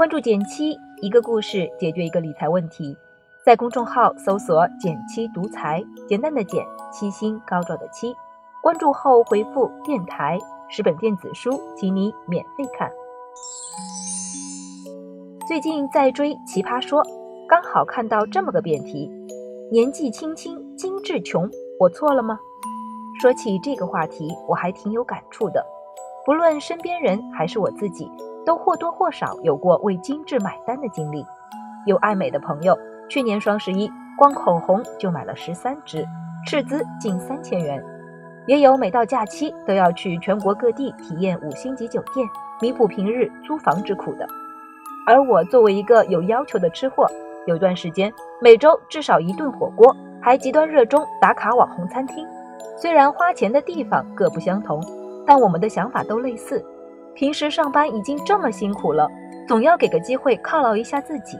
关注减七，一个故事解决一个理财问题。在公众号搜索“减七独裁，简单的减，七星高照的七。关注后回复“电台”，十本电子书，请你免费看。最近在追《奇葩说》，刚好看到这么个辩题：年纪轻轻精致穷，我错了吗？说起这个话题，我还挺有感触的。不论身边人还是我自己。都或多或少有过为精致买单的经历。有爱美的朋友，去年双十一光口红就买了十三支，斥资近三千元；也有每到假期都要去全国各地体验五星级酒店，弥补平日租房之苦的。而我作为一个有要求的吃货，有段时间每周至少一顿火锅，还极端热衷打卡网红餐厅。虽然花钱的地方各不相同，但我们的想法都类似。平时上班已经这么辛苦了，总要给个机会犒劳一下自己。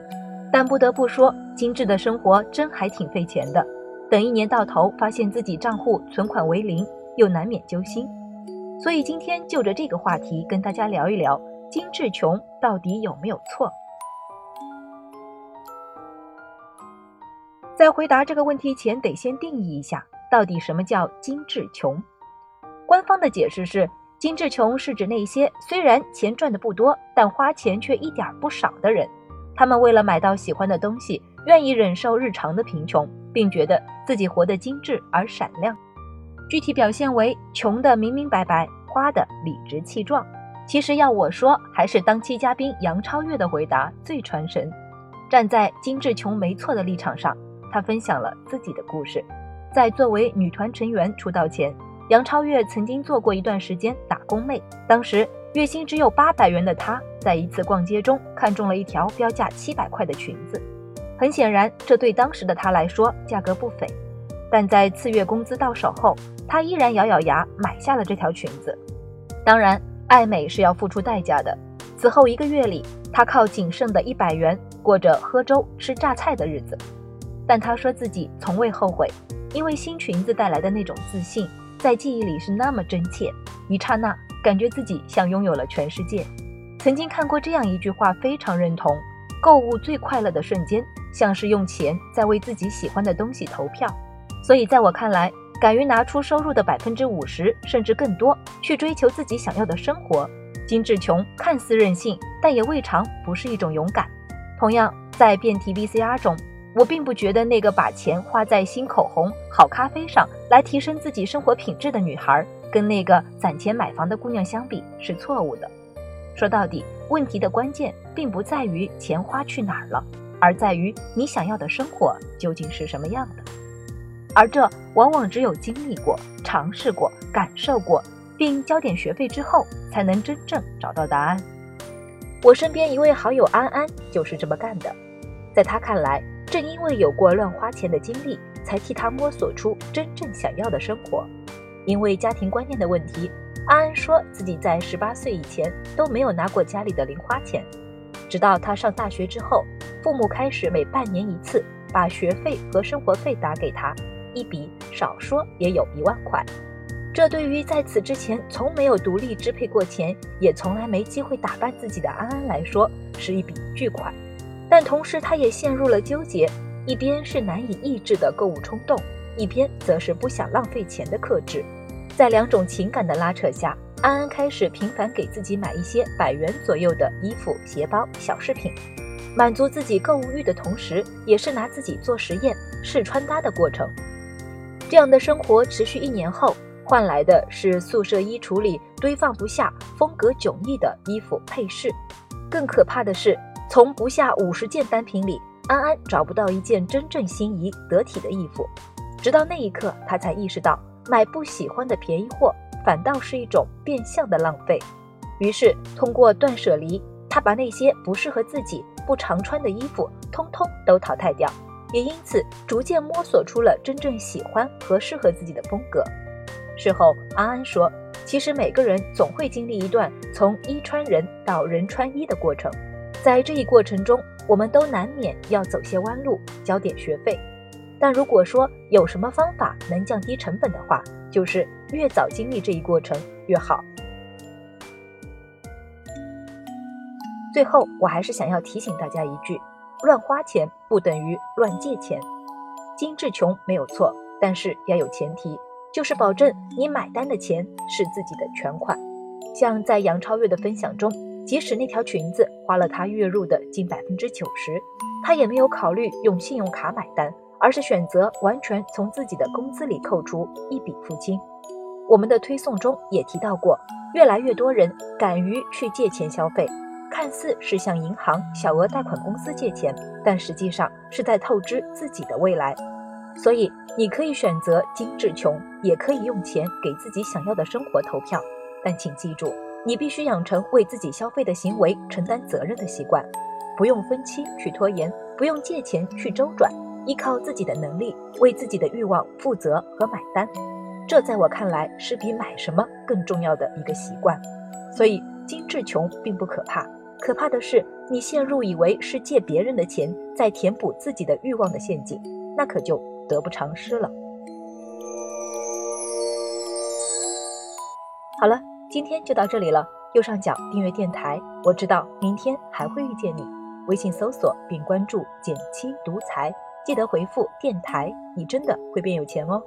但不得不说，精致的生活真还挺费钱的。等一年到头，发现自己账户存款为零，又难免揪心。所以今天就着这个话题跟大家聊一聊：精致穷到底有没有错？在回答这个问题前，得先定义一下，到底什么叫精致穷？官方的解释是。精致穷是指那些虽然钱赚的不多，但花钱却一点不少的人。他们为了买到喜欢的东西，愿意忍受日常的贫穷，并觉得自己活得精致而闪亮。具体表现为穷的明明白白，花的理直气壮。其实要我说，还是当期嘉宾杨超越的回答最传神。站在精致穷没错的立场上，她分享了自己的故事。在作为女团成员出道前。杨超越曾经做过一段时间打工妹，当时月薪只有八百元的她，在一次逛街中看中了一条标价七百块的裙子。很显然，这对当时的她来说价格不菲，但在次月工资到手后，她依然咬咬牙买下了这条裙子。当然，爱美是要付出代价的。此后一个月里，她靠仅剩的一百元过着喝粥吃榨菜的日子，但她说自己从未后悔，因为新裙子带来的那种自信。在记忆里是那么真切，一刹那感觉自己像拥有了全世界。曾经看过这样一句话，非常认同：购物最快乐的瞬间，像是用钱在为自己喜欢的东西投票。所以，在我看来，敢于拿出收入的百分之五十甚至更多，去追求自己想要的生活，精致穷看似任性，但也未尝不是一种勇敢。同样，在辩题 VCR 中。我并不觉得那个把钱花在新口红、好咖啡上来提升自己生活品质的女孩，跟那个攒钱买房的姑娘相比是错误的。说到底，问题的关键并不在于钱花去哪儿了，而在于你想要的生活究竟是什么样的。而这往往只有经历过、尝试过、感受过，并交点学费之后，才能真正找到答案。我身边一位好友安安就是这么干的，在他看来。正因为有过乱花钱的经历，才替他摸索出真正想要的生活。因为家庭观念的问题，安安说自己在十八岁以前都没有拿过家里的零花钱。直到他上大学之后，父母开始每半年一次把学费和生活费打给他，一笔少说也有一万块。这对于在此之前从没有独立支配过钱，也从来没机会打扮自己的安安来说，是一笔巨款。但同时，他也陷入了纠结，一边是难以抑制的购物冲动，一边则是不想浪费钱的克制。在两种情感的拉扯下，安安开始频繁给自己买一些百元左右的衣服、鞋包、小饰品，满足自己购物欲的同时，也是拿自己做实验、试穿搭的过程。这样的生活持续一年后，换来的是宿舍衣橱里堆放不下、风格迥异的衣服配饰。更可怕的是。从不下五十件单品里，安安找不到一件真正心仪得体的衣服。直到那一刻，他才意识到买不喜欢的便宜货，反倒是一种变相的浪费。于是，通过断舍离，他把那些不适合自己、不常穿的衣服，通通都淘汰掉，也因此逐渐摸索出了真正喜欢和适合自己的风格。事后，安安说：“其实每个人总会经历一段从衣穿人到人穿衣的过程。”在这一过程中，我们都难免要走些弯路，交点学费。但如果说有什么方法能降低成本的话，就是越早经历这一过程越好。最后，我还是想要提醒大家一句：乱花钱不等于乱借钱。精致穷没有错，但是要有前提，就是保证你买单的钱是自己的全款。像在杨超越的分享中，即使那条裙子花了她月入的近百分之九十，她也没有考虑用信用卡买单，而是选择完全从自己的工资里扣除，一笔付清。我们的推送中也提到过，越来越多人敢于去借钱消费，看似是向银行、小额贷款公司借钱，但实际上是在透支自己的未来。所以，你可以选择精致穷，也可以用钱给自己想要的生活投票，但请记住，你必须养成为自己消费的行为承担责任的习惯，不用分期去拖延，不用借钱去周转，依靠自己的能力为自己的欲望负责和买单。这在我看来是比买什么更重要的一个习惯，所以精致穷并不可怕，可怕的是你陷入以为是借别人的钱在填补自己的欲望的陷阱，那可就得不偿失了。好了，今天就到这里了，右上角订阅电台，我知道明天还会遇见你。微信搜索并关注“减七独裁”，记得回复“电台”，你真的会变有钱哦。